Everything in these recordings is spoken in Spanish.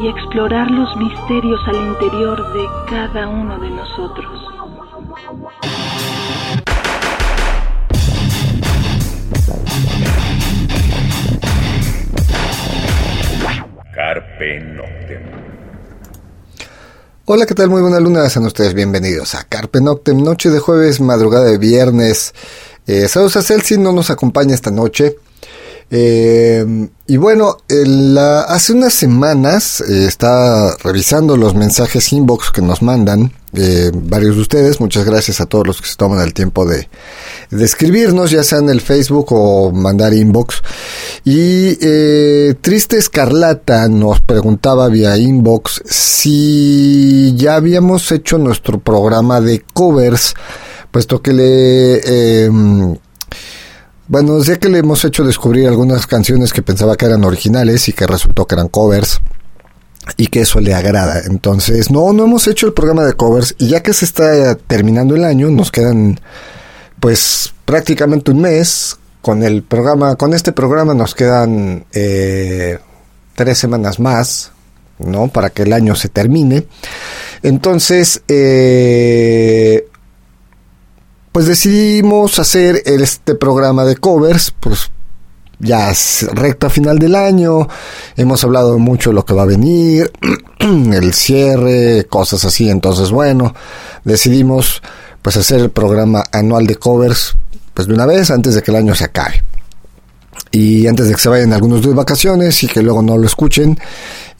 y explorar los misterios al interior de cada uno de nosotros. Carpe Noctem. Hola, ¿qué tal? Muy buena luna, sean ustedes bienvenidos a Carpe Noctem, noche de jueves, madrugada de viernes. Eh, saludos a Celsi, no nos acompaña esta noche. Eh, y bueno, hace unas semanas eh, está revisando los mensajes inbox que nos mandan eh, varios de ustedes. Muchas gracias a todos los que se toman el tiempo de, escribirnos, ya sea en el Facebook o mandar inbox. Y Triste Escarlata nos preguntaba vía inbox si ya habíamos hecho nuestro programa de covers, puesto que le em, bueno, sé que le hemos hecho descubrir algunas canciones que pensaba que eran originales y que resultó que eran covers y que eso le agrada. Entonces, no, no hemos hecho el programa de covers y ya que se está terminando el año, nos quedan pues prácticamente un mes. Con el programa, con este programa nos quedan eh, tres semanas más, ¿no? Para que el año se termine. Entonces, eh, pues decidimos hacer este programa de covers, pues ya es recta final del año, hemos hablado mucho de lo que va a venir, el cierre, cosas así, entonces bueno, decidimos pues hacer el programa anual de covers pues de una vez antes de que el año se acabe. Y antes de que se vayan algunos de vacaciones y que luego no lo escuchen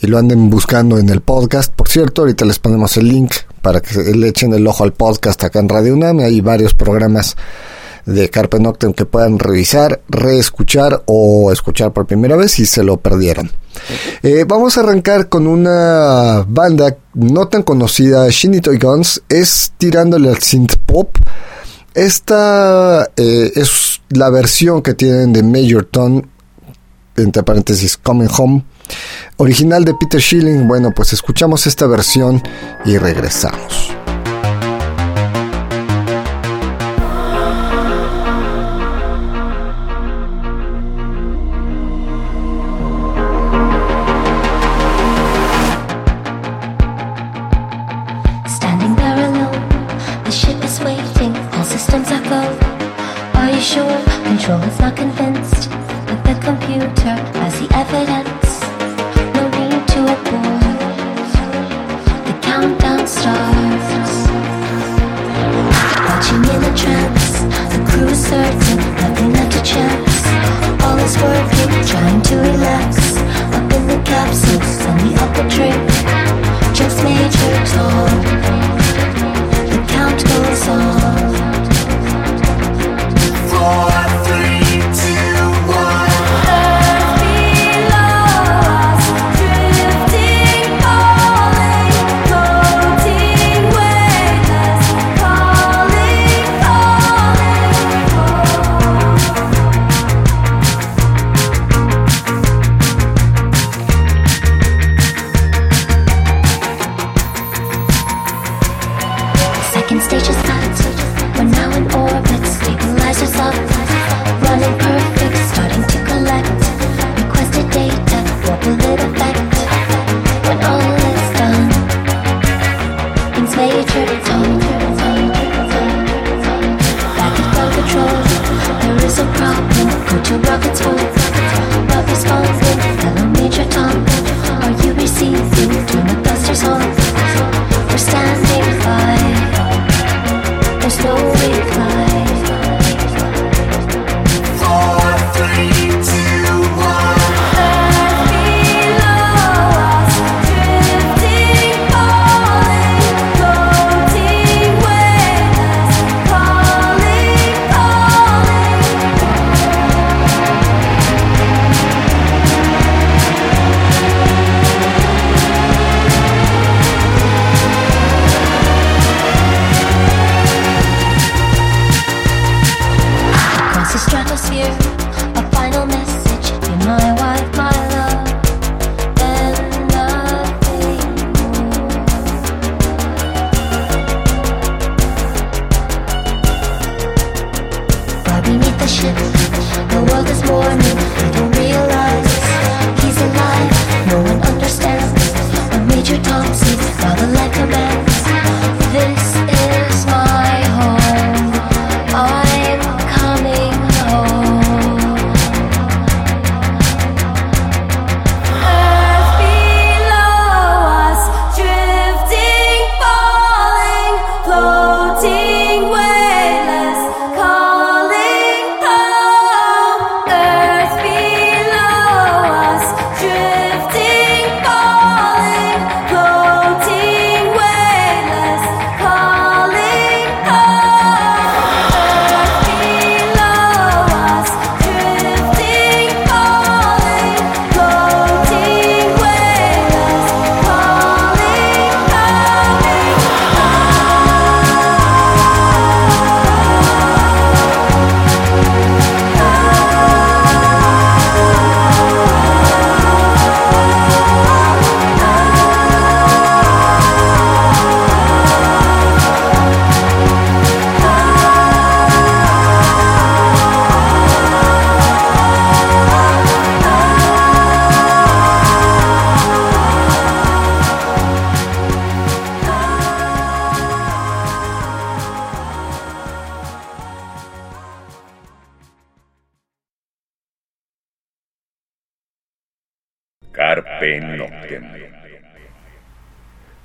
y lo anden buscando en el podcast, por cierto, ahorita les ponemos el link para que le echen el ojo al podcast acá en Radio UNAM. Hay varios programas de Carpe Noctem que puedan revisar, reescuchar o escuchar por primera vez si se lo perdieron. Eh, vamos a arrancar con una banda no tan conocida, Shinny Toy Guns, es tirándole al synth pop. Esta eh, es la versión que tienen de Major Tom, entre paréntesis, Coming Home Original de Peter Schilling, bueno, pues escuchamos esta versión y regresamos.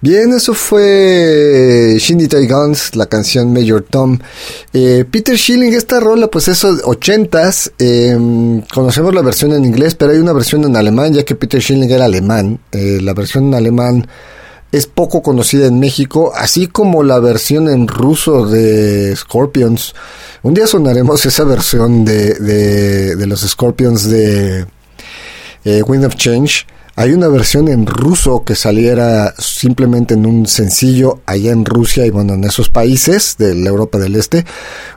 Bien, eso fue Shindy Toy Guns, la canción Major Tom. Eh, Peter Schilling, esta rola, pues eso, ochentas. Eh, conocemos la versión en inglés, pero hay una versión en alemán, ya que Peter Schilling era alemán. Eh, la versión en alemán es poco conocida en México, así como la versión en ruso de Scorpions. Un día sonaremos esa versión de, de los Scorpions de Wind of Change. Hay una versión en ruso que saliera simplemente en un sencillo allá en Rusia y bueno, en esos países de la Europa del Este.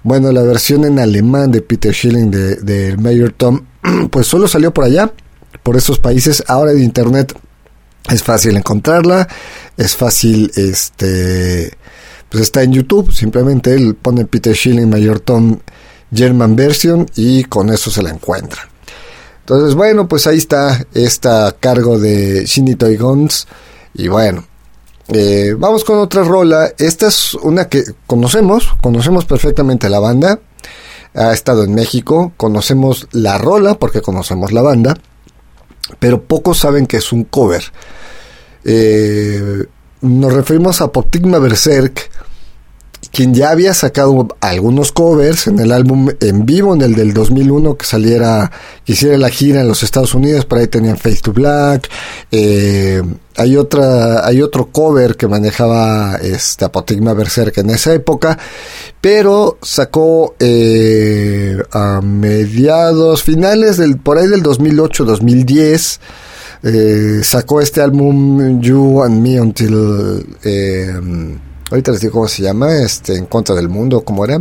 Bueno, la versión en alemán de Peter Schilling de, de Mayor Tom, pues solo salió por allá, por esos países. Ahora en internet es fácil encontrarla, es fácil, este, pues está en YouTube, simplemente él pone Peter Schilling Mayor Tom German Version y con eso se la encuentra. Entonces, bueno, pues ahí está esta cargo de Shindy Toy Guns. Y bueno, eh, vamos con otra rola. Esta es una que conocemos, conocemos perfectamente la banda. Ha estado en México, conocemos la rola porque conocemos la banda, pero pocos saben que es un cover. Eh, nos referimos a Poptigma Berserk, quien ya había sacado algunos covers en el álbum en vivo, en el del 2001, que saliera, que hiciera la gira en los Estados Unidos, por ahí tenían Face to Black, eh, hay otra, hay otro cover que manejaba este Apotigma Berserk en esa época, pero sacó eh, a mediados, finales del, por ahí del 2008-2010, eh, sacó este álbum You and Me Until eh, ahorita les digo cómo se llama, este, En contra del mundo, ¿cómo era?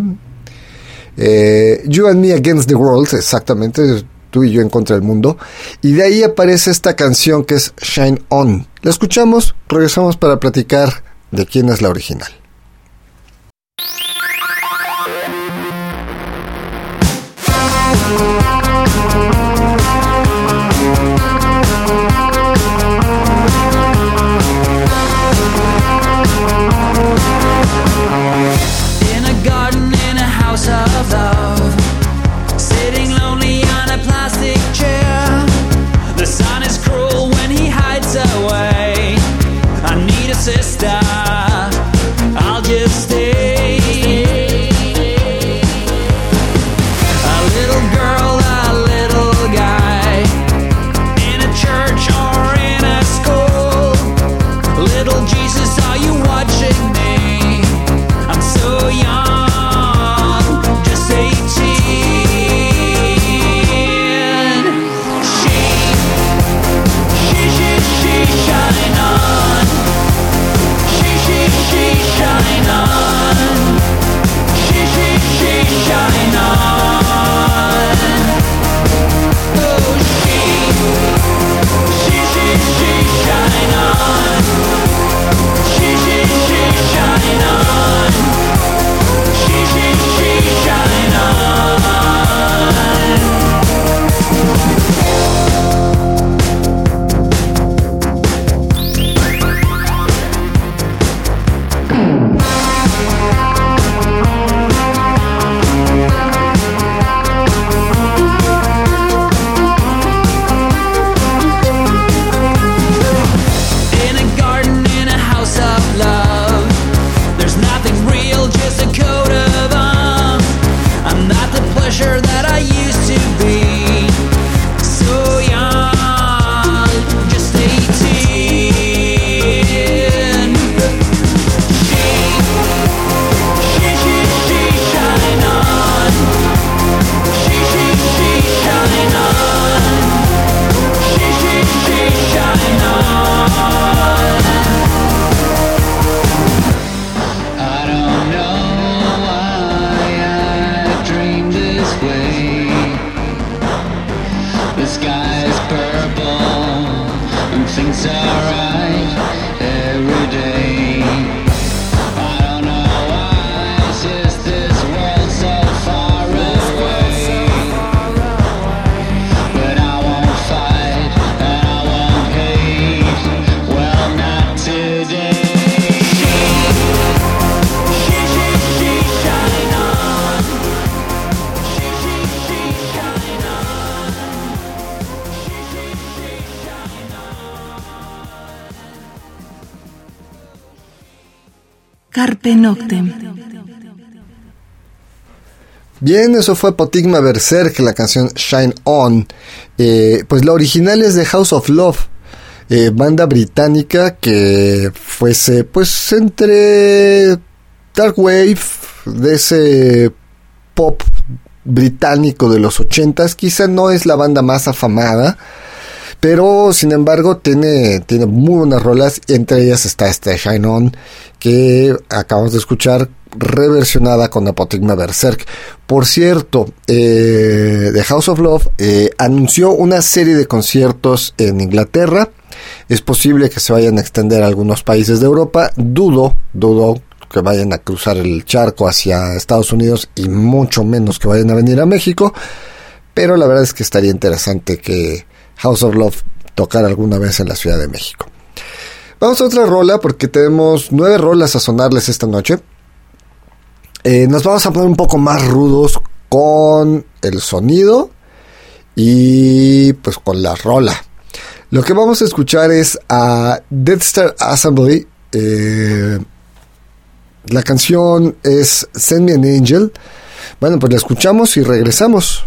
Eh, you and Me Against the World, exactamente, tú y yo en contra del mundo. Y de ahí aparece esta canción que es Shine On. La escuchamos, regresamos para platicar de quién es la original. Bien, eso fue Potigma Berserk, la canción Shine On. Eh, pues la original es de House of Love, eh, banda británica que fuese pues entre Dark Wave, de ese pop británico de los ochentas, quizá no es la banda más afamada, pero sin embargo tiene, tiene muy buenas rolas, entre ellas está este Shine On, que acabamos de escuchar reversionada con Apotigma Berserk. Por cierto, eh, The House of Love eh, anunció una serie de conciertos en Inglaterra. Es posible que se vayan a extender a algunos países de Europa. Dudo, dudo que vayan a cruzar el charco hacia Estados Unidos y mucho menos que vayan a venir a México. Pero la verdad es que estaría interesante que House of Love tocara alguna vez en la Ciudad de México. Vamos a otra rola porque tenemos nueve rolas a sonarles esta noche. Eh, nos vamos a poner un poco más rudos con el sonido y pues con la rola. Lo que vamos a escuchar es a Death Star Assembly. Eh, la canción es Send Me an Angel. Bueno, pues la escuchamos y regresamos.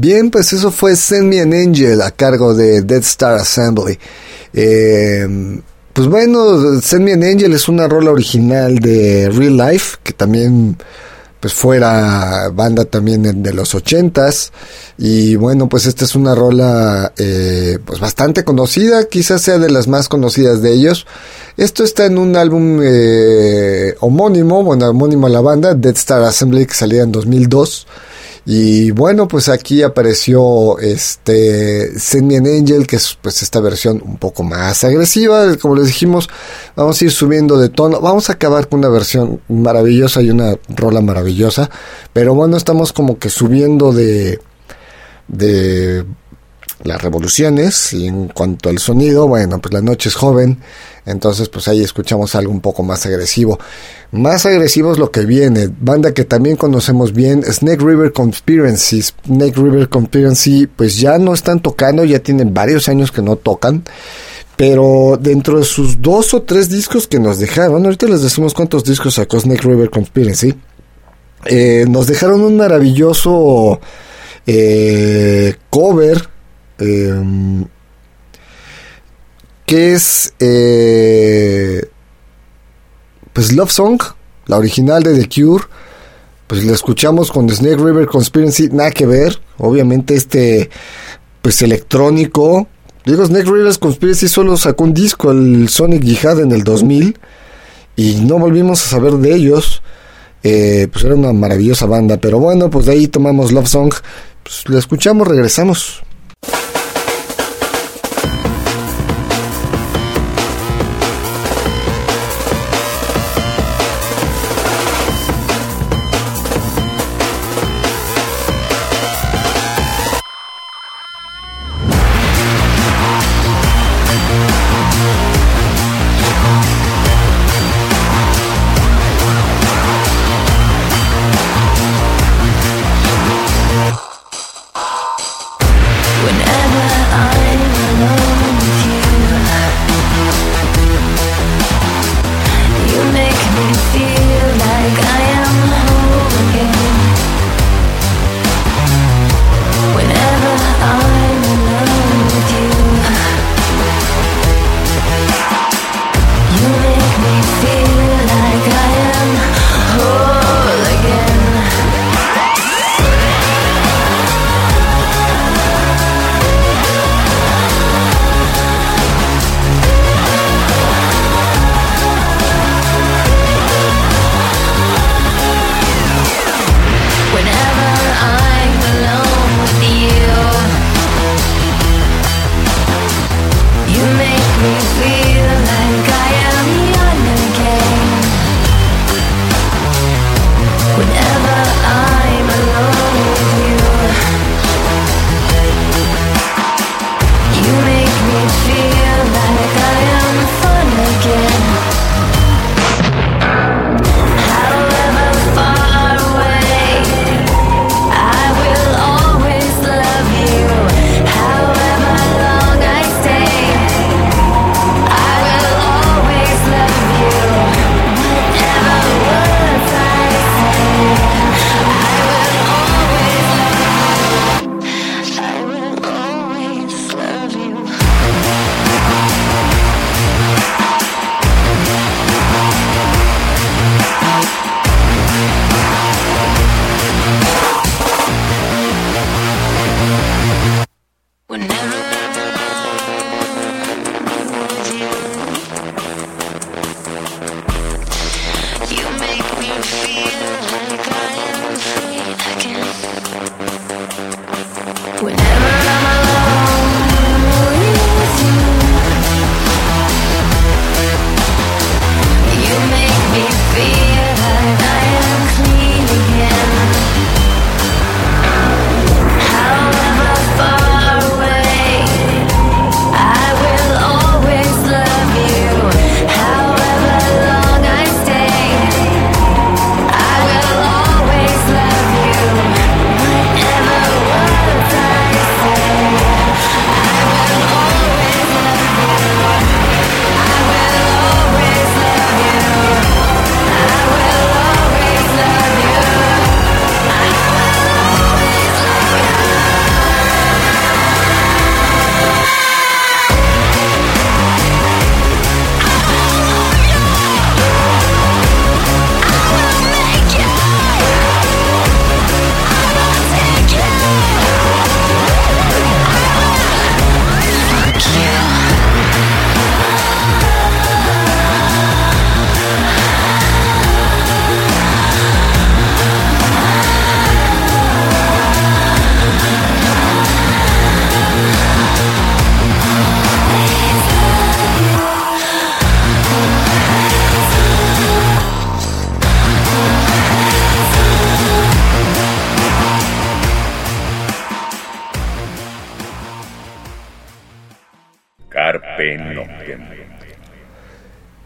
Bien, pues eso fue Send Me an Angel a cargo de Dead Star Assembly. Eh, pues bueno, Send Me an Angel es una rola original de Real Life, que también pues fuera banda también de los ochentas. Y bueno pues esta es una rola eh, pues bastante conocida quizás sea de las más conocidas de ellos. Esto está en un álbum eh, homónimo bueno homónimo a la banda Dead Star Assembly que salía en 2002 y bueno, pues aquí apareció este Send Me an Angel, que es pues esta versión un poco más agresiva. Como les dijimos, vamos a ir subiendo de tono. Vamos a acabar con una versión maravillosa y una rola maravillosa. Pero bueno, estamos como que subiendo de, de las revoluciones y en cuanto al sonido, bueno, pues la noche es joven, entonces pues ahí escuchamos algo un poco más agresivo. Más agresivo es lo que viene, banda que también conocemos bien, Snake River Conspiracy. Snake River Conspiracy pues ya no están tocando, ya tienen varios años que no tocan. Pero dentro de sus dos o tres discos que nos dejaron, ahorita les decimos cuántos discos sacó Snake River Conspiracy, eh, nos dejaron un maravilloso eh, cover Em, que es eh, pues Love Song, la original de The Cure. Pues la escuchamos con Snake River Conspiracy, nada que ver. Obviamente este pues electrónico. Digo, Snake River Conspiracy solo sacó un disco, el Sonic Jihad en el 2000. Y no volvimos a saber de ellos. Eh, pues era una maravillosa banda. Pero bueno, pues de ahí tomamos Love Song. Pues la escuchamos, regresamos.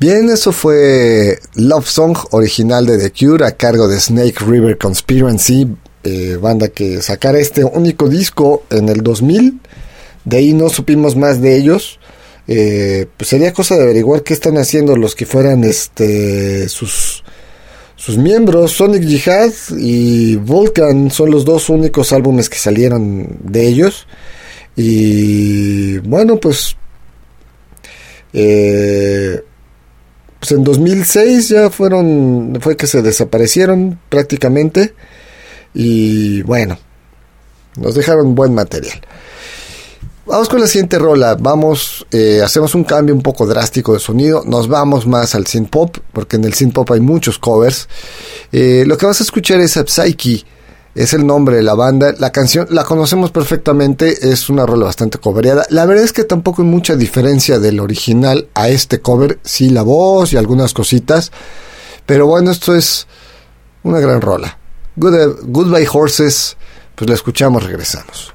Bien, eso fue Love Song original de The Cure a cargo de Snake River Conspiracy, eh, banda que sacara este único disco en el 2000. De ahí no supimos más de ellos. Eh, pues sería cosa de averiguar qué están haciendo los que fueran este sus sus miembros Sonic Jihad y Vulcan son los dos únicos álbumes que salieron de ellos y bueno pues eh, pues en 2006 ya fueron fue que se desaparecieron prácticamente y bueno nos dejaron buen material Vamos con la siguiente rola. Vamos, eh, hacemos un cambio un poco drástico de sonido. Nos vamos más al synth pop, porque en el synth pop hay muchos covers. Eh, lo que vas a escuchar es a Psyche. Es el nombre de la banda. La canción la conocemos perfectamente. Es una rola bastante covereada. La verdad es que tampoco hay mucha diferencia del original a este cover. Sí, la voz y algunas cositas. Pero bueno, esto es una gran rola. Goodbye Horses. Pues la escuchamos, regresamos.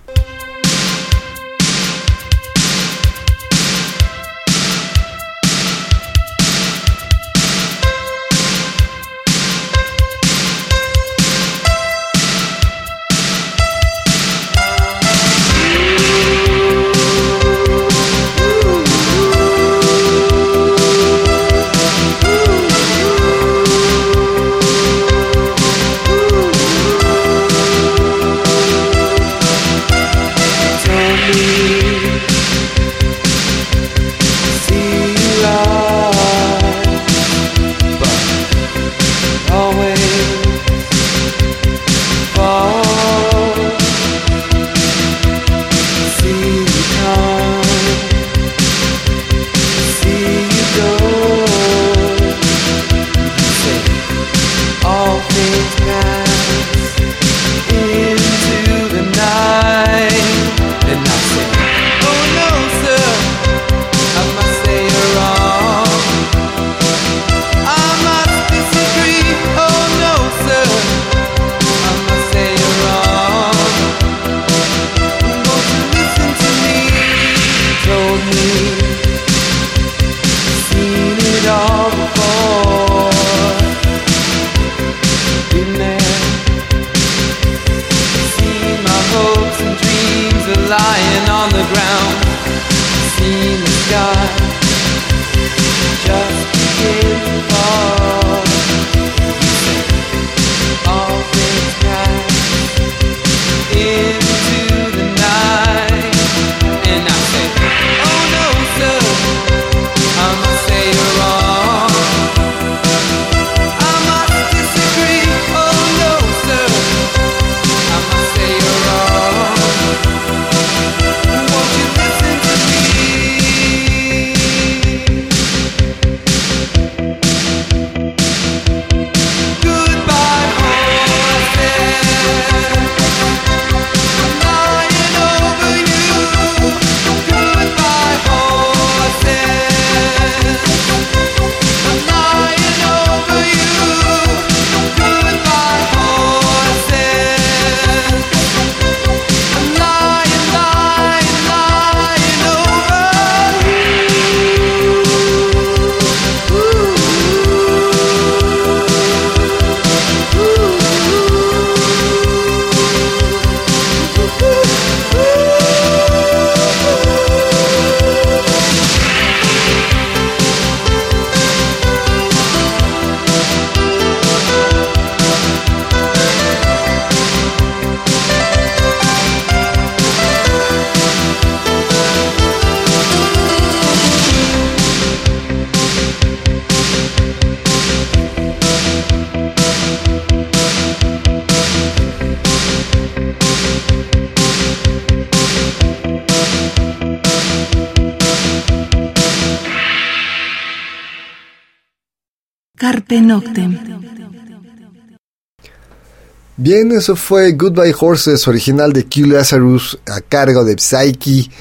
Bien, eso fue Goodbye Horses, original de Q Lazarus, a cargo de Psyche.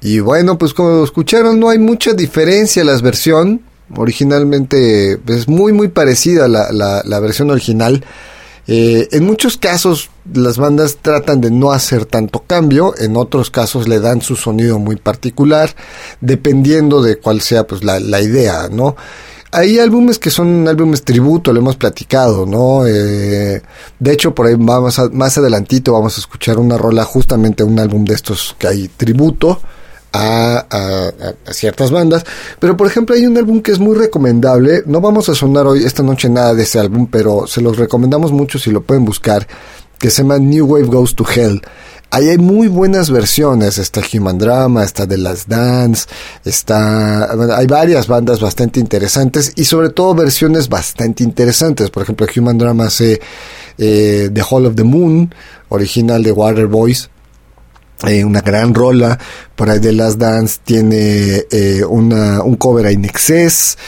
Y bueno, pues como lo escucharon, no hay mucha diferencia la versión. Originalmente es muy, muy parecida la, la, versión original. Eh, en muchos casos las bandas tratan de no hacer tanto cambio, en otros casos le dan su sonido muy particular, dependiendo de cuál sea pues la, la idea, ¿no? Hay álbumes que son álbumes tributo, lo hemos platicado, ¿no? Eh, de hecho, por ahí vamos más adelantito vamos a escuchar una rola, justamente un álbum de estos que hay tributo a, a, ciertas bandas. Pero, por ejemplo, hay un álbum que es muy recomendable. No vamos a sonar hoy, esta noche, nada de ese álbum, pero se los recomendamos mucho si lo pueden buscar, que se llama New Wave Goes to Hell. Ahí hay muy buenas versiones, está Human Drama, está The Last Dance, está, hay varias bandas bastante interesantes y sobre todo versiones bastante interesantes. Por ejemplo, Human Drama hace eh, The Hall of the Moon, original de Water Boys, eh, una gran rola. Por ahí de Last Dance tiene eh, una, un cover a Inexcess.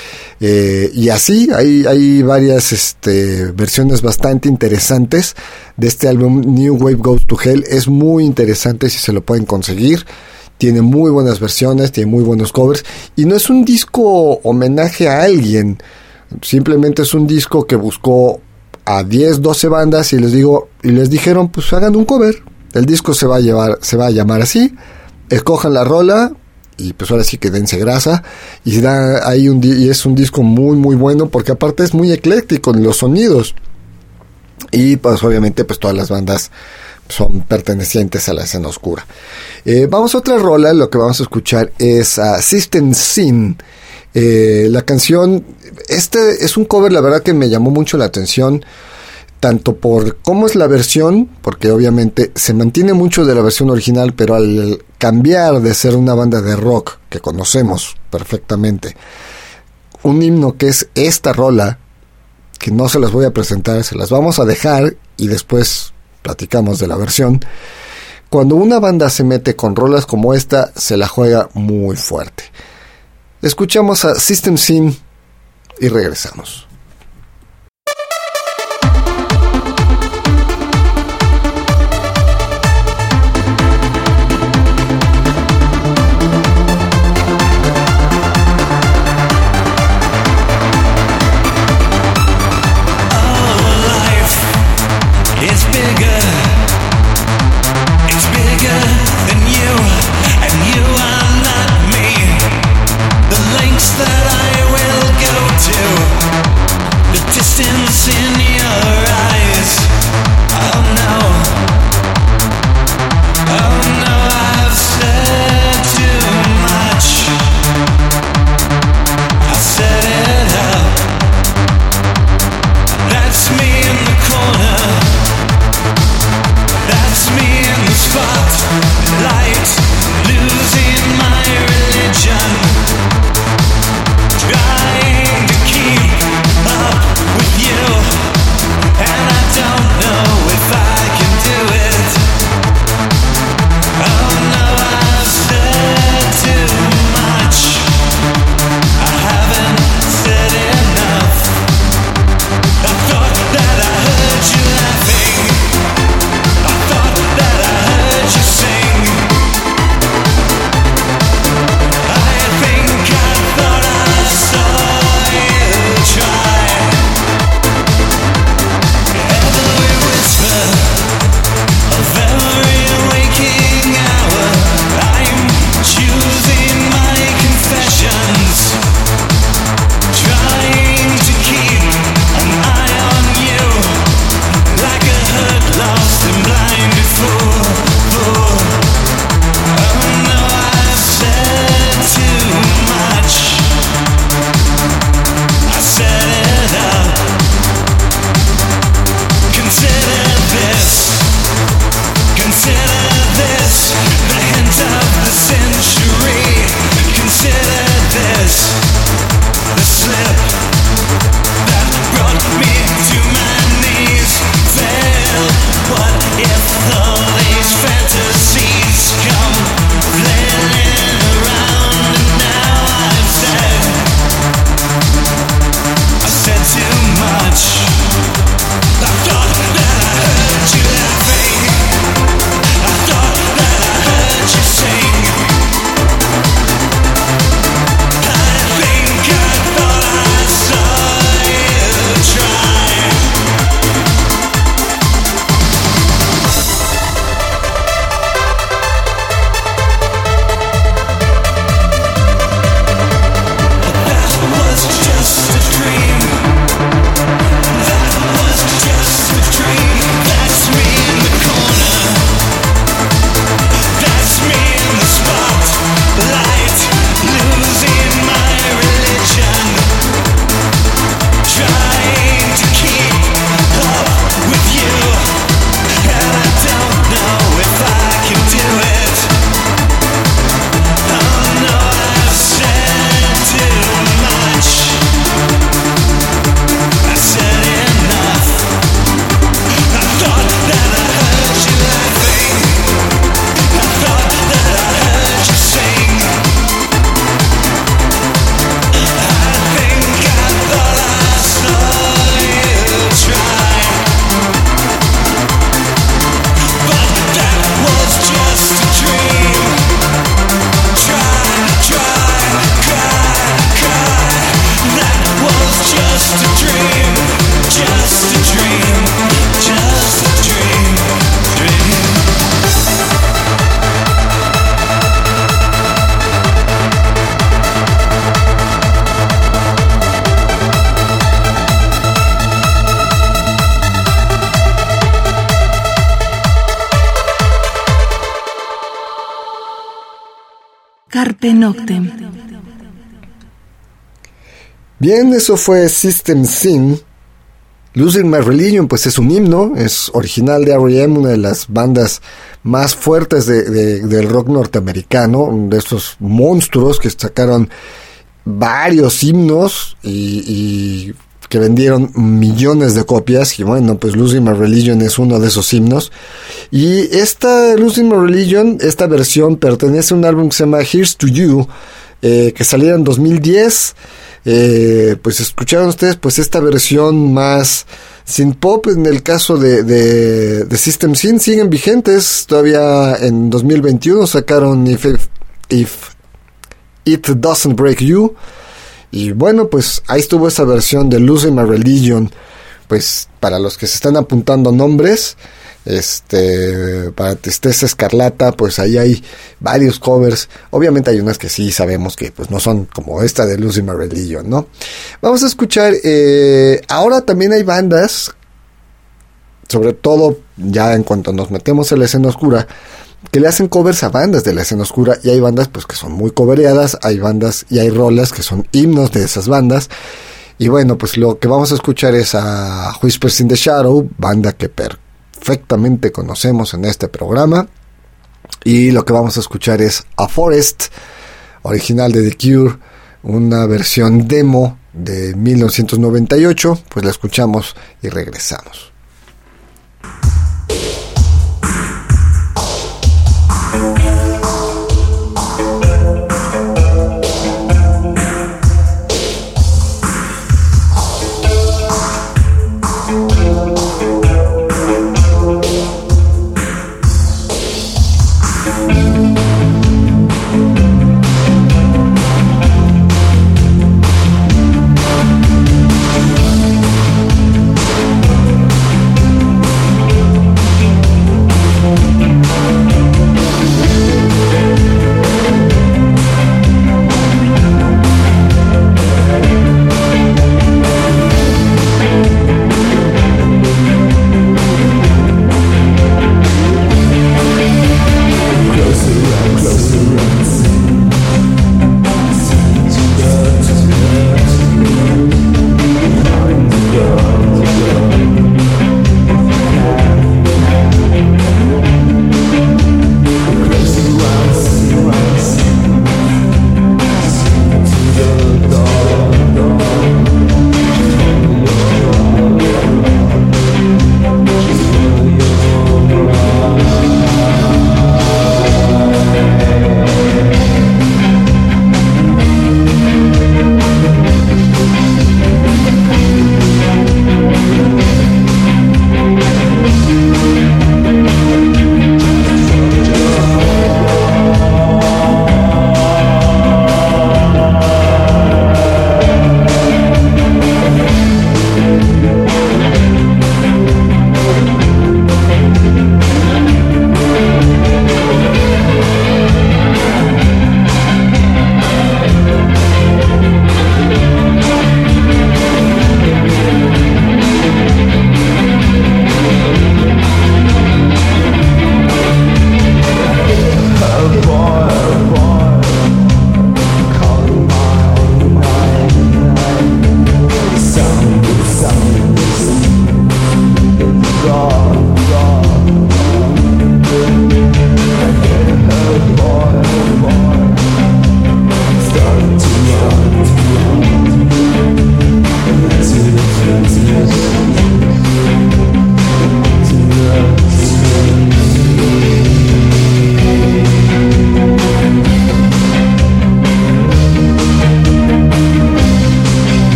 Eh, y así, hay, hay varias este, versiones bastante interesantes de este álbum New Wave Goes to Hell. Es muy interesante si se lo pueden conseguir. Tiene muy buenas versiones, tiene muy buenos covers. Y no es un disco homenaje a alguien. Simplemente es un disco que buscó a 10, 12 bandas y les digo, y les dijeron, pues hagan un cover el disco se va a llevar, se va a llamar así. Escojan la rola y pues ahora sí que dense grasa y da ahí un y es un disco muy muy bueno porque aparte es muy ecléctico en los sonidos y pues obviamente pues todas las bandas son pertenecientes a la escena oscura. Eh, vamos a otra rola, lo que vamos a escuchar es a System Sin. Eh, la canción, este es un cover, la verdad que me llamó mucho la atención tanto por cómo es la versión, porque obviamente se mantiene mucho de la versión original, pero al cambiar de ser una banda de rock que conocemos perfectamente, un himno que es esta rola, que no se las voy a presentar, se las vamos a dejar y después platicamos de la versión. Cuando una banda se mete con rolas como esta, se la juega muy fuerte. Escuchamos a System Sin y regresamos. Bien, eso fue System Sin. Losing My Religion, pues es un himno, es original de R.E.M., una de las bandas más fuertes del rock norteamericano, de estos monstruos que sacaron varios himnos y, que vendieron millones de copias y bueno pues Losing My Religion es uno de esos himnos. Y esta Losing My Religion esta versión pertenece a un álbum que se llama Here's to You eh, que salió en 2010 eh, pues escucharon ustedes pues esta versión más sin pop en el caso de, de, System Sin siguen vigentes todavía en 2021 sacaron If, If It Doesn't Break You. Y bueno, pues ahí estuvo esa versión de Losing My Religion. Pues para los que se están apuntando nombres, este, para Tristeza Escarlata, pues ahí hay varios covers. Obviamente hay unas que sí sabemos que pues no son como esta de Losing My Religion, ¿no? Vamos a escuchar, eh, ahora también hay bandas, sobre todo ya en cuanto nos metemos en la escena oscura, que le hacen covers a bandas de la escena oscura y hay bandas pues que son muy covereadas, hay bandas y hay rolas que son himnos de esas bandas. Y bueno, pues lo que vamos a escuchar es a Whispers in the Shadow, banda que perfectamente conocemos en este programa. Y lo que vamos a escuchar es A Forest, original de The Cure, una versión demo de 1998. Pues la escuchamos y regresamos.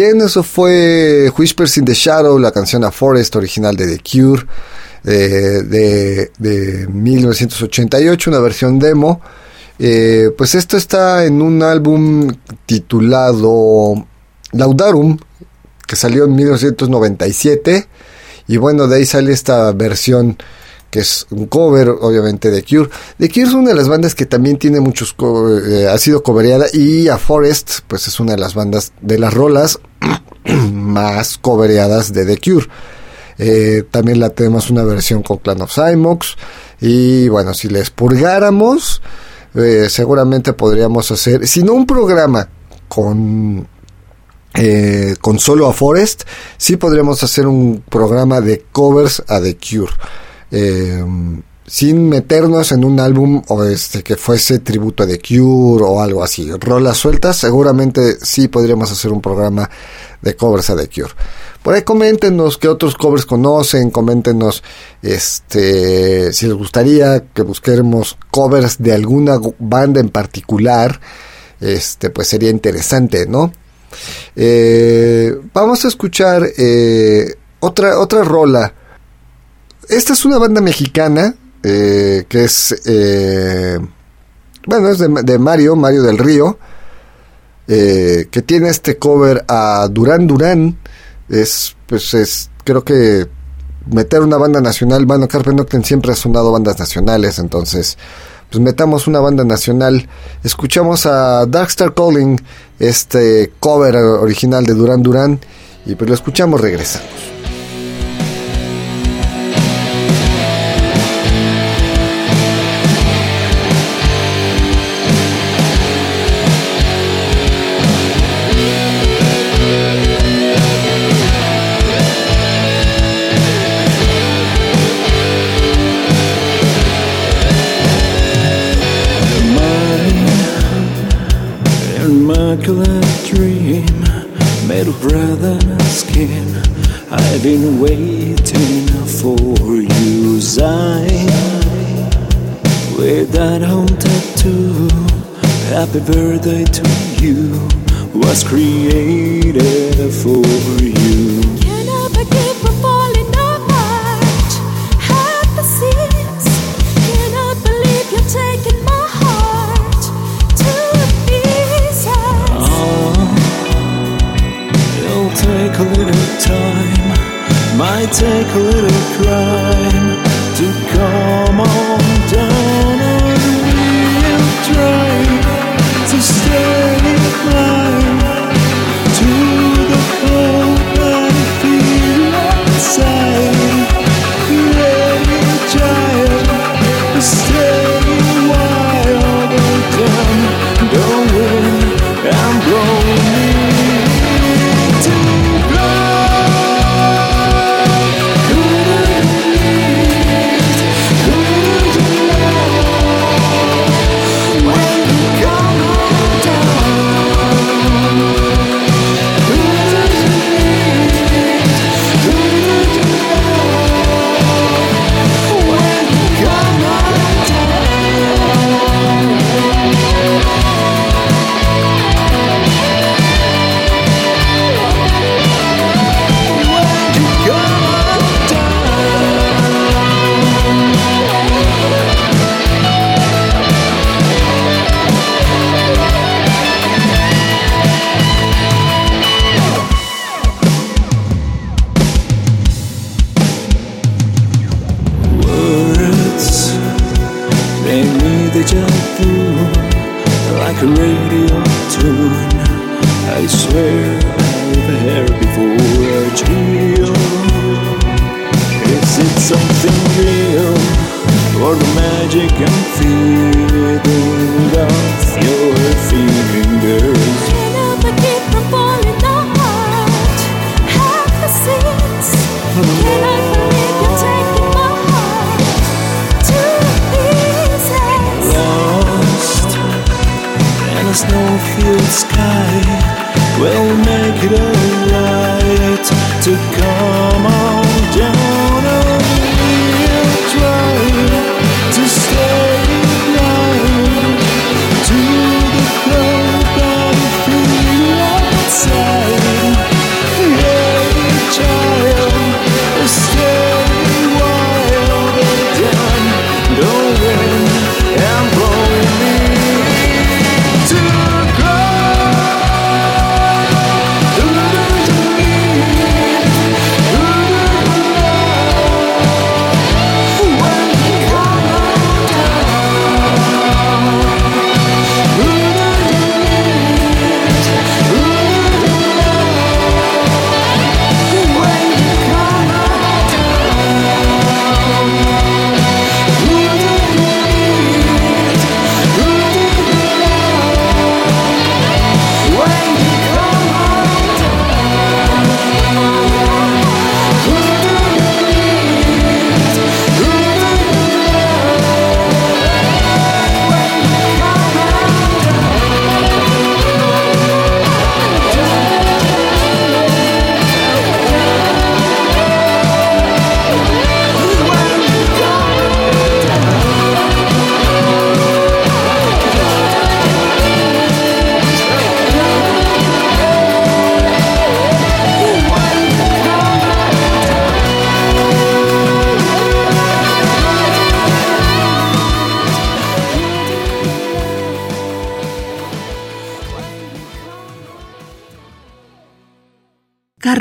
Bien, eso fue Whispers in the Shadow, la canción A Forest original de The Cure eh, de, de 1988, una versión demo. Eh, pues esto está en un álbum titulado Laudarum, que salió en 1997. Y bueno, de ahí sale esta versión que es un cover, obviamente, de Cure. The Cure es una de las bandas que también tiene muchos, eh, ha sido covereada y A Forest, pues es una de las bandas de las rolas más covereadas de The Cure. Eh, también la tenemos una versión con Clan of Cymox. Y bueno, si les purgáramos, eh, seguramente podríamos hacer, si no un programa con con solo a Forest, sí podríamos hacer un programa de covers a The Cure. Eh, sin meternos en un álbum o este que fuese tributo de Cure o algo así. Rolas sueltas, seguramente sí podríamos hacer un programa de covers a The Cure. Por ahí coméntenos qué otros covers conocen, coméntenos este si les gustaría que busquemos covers de alguna banda en particular, este pues sería interesante, ¿no? Eh, vamos a escuchar eh, otra otra rola esta es una banda mexicana eh, que es, eh, bueno, es de, Mario, Mario del Río, eh, que tiene este cover a Durán Durán. Es, pues es, creo que meter una banda nacional, bueno, Carpe siempre ha sonado bandas nacionales, entonces, pues metamos una banda nacional. Escuchamos a Darkstar Calling, este cover original de Durán Durán, y pues lo escuchamos, regresamos. Immaculate dream made of breath skin. I've been waiting for you, Zion, with that home tattoo. Happy birthday to you, was created for you. Take a little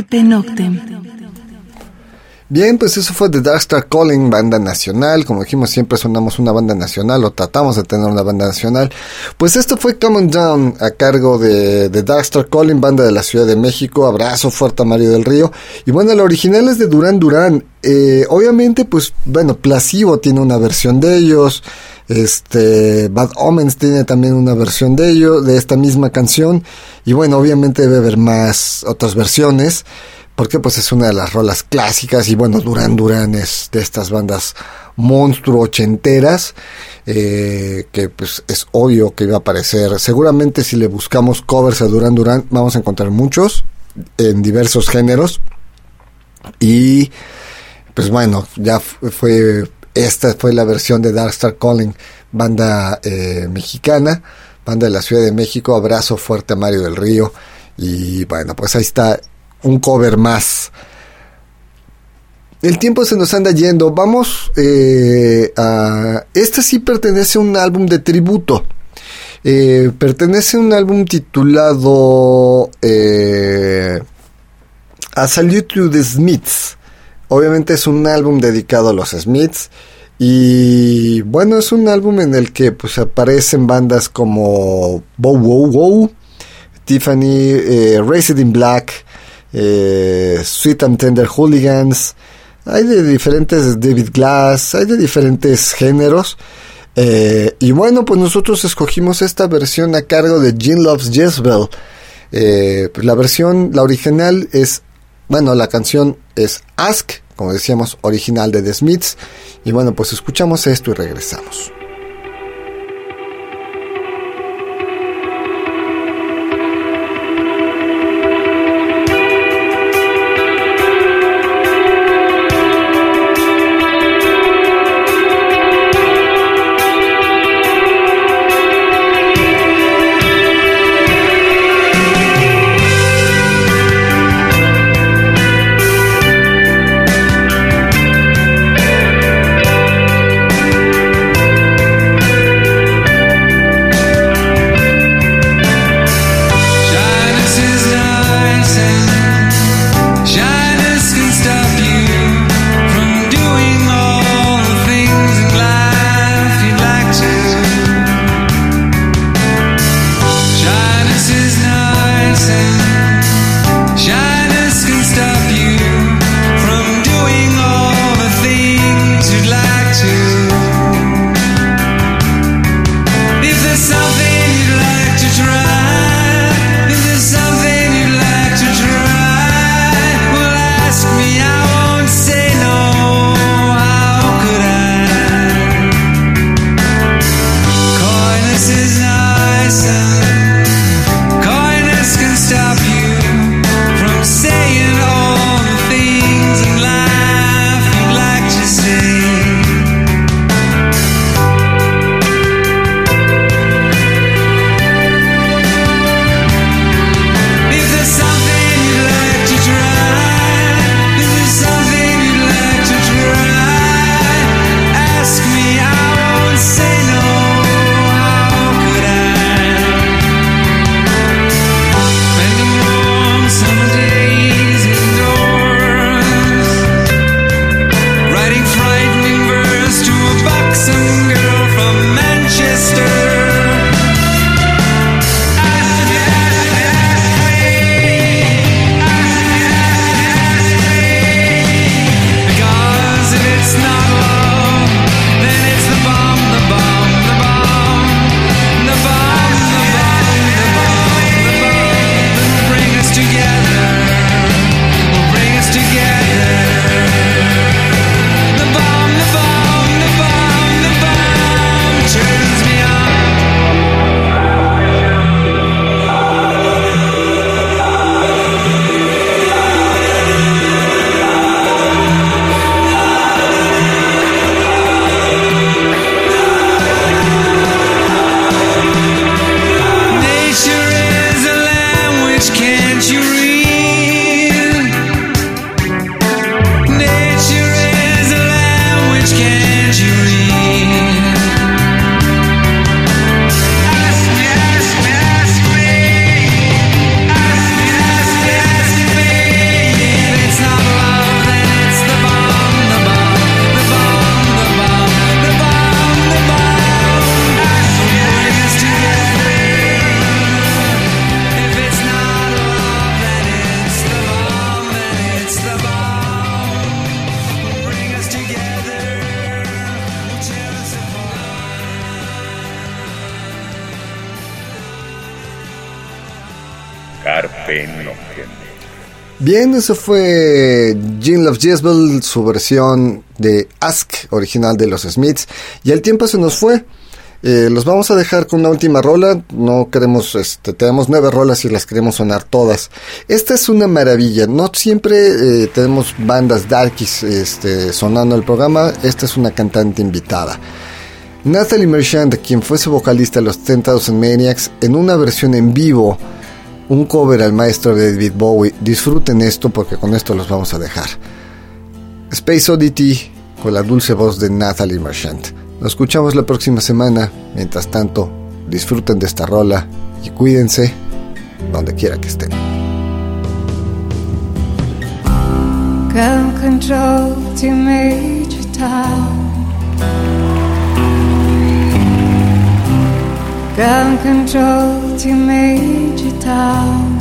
Carpe Noctem. Bien, pues eso fue The Dark Star Calling, banda nacional. Como dijimos, siempre sonamos una banda nacional o tratamos de tener una banda nacional. Pues esto fue Come Down a cargo de The Dark Star Calling, banda de la Ciudad de México. Abrazo fuerte a Mario del Río. Y bueno, el original es de Durán Durán. Eh, obviamente, pues bueno, Placebo tiene una versión de ellos. Este, Bad Omens tiene también una versión de ellos, de esta misma canción. Y bueno, obviamente debe haber más otras versiones porque pues es una de las rolas clásicas y bueno, Duran Duran es de estas bandas monstruo ochenteras, eh, que pues es obvio que iba a aparecer. Seguramente si le buscamos covers a Duran Duran vamos a encontrar muchos en diversos géneros y pues bueno, ya fue esta fue la versión de Dark Star Calling, banda eh, mexicana, banda de la Ciudad de México, abrazo fuerte a Mario del Río y bueno, pues ahí está un cover más. El tiempo se nos anda yendo. Vamos eh, a... Este sí pertenece a un álbum de tributo. Eh, pertenece a un álbum titulado A Salute to the Smiths. Obviamente es un álbum dedicado a los Smiths. Y bueno, es un álbum en el que pues aparecen bandas como Bow Wow Wow, Tiffany, eh, in Black, eh, Sweet and Tender Hooligans, hay de diferentes David Glass, hay de diferentes géneros. Eh, y bueno, pues nosotros escogimos esta versión a cargo de Gene Loves Jezebel. Eh, pues la versión, la original es, bueno, la canción es Ask, como decíamos, original de The Smiths. Y bueno, pues escuchamos esto y regresamos. Bien, fue Jean Love Jezebel, su versión de Ask, original de los Smiths. Y el tiempo se nos fue. Eh, los vamos a dejar con una última rola. No queremos, este, tenemos nueve rolas y las queremos sonar todas. Esta es una maravilla. No siempre eh, tenemos bandas darkies este, sonando el programa. Esta es una cantante invitada. Natalie Merchant, quien fue su vocalista de los 10,000 Maniacs, en una versión en vivo un cover al maestro David Bowie. Disfruten esto porque con esto los vamos a dejar. Space Oddity con la dulce voz de Natalie Merchant. Nos escuchamos la próxima semana. Mientras tanto, disfruten de esta rola y cuídense donde quiera que estén. Control to Major control to Major Tom.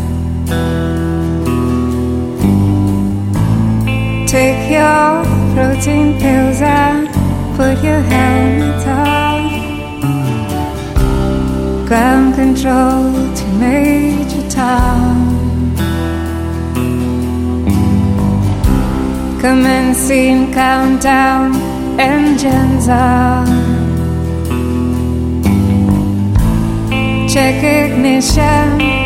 Take your protein pills and put your helmet on. Ground control to Major Tom. Commencing countdown, engines on. Check ignition,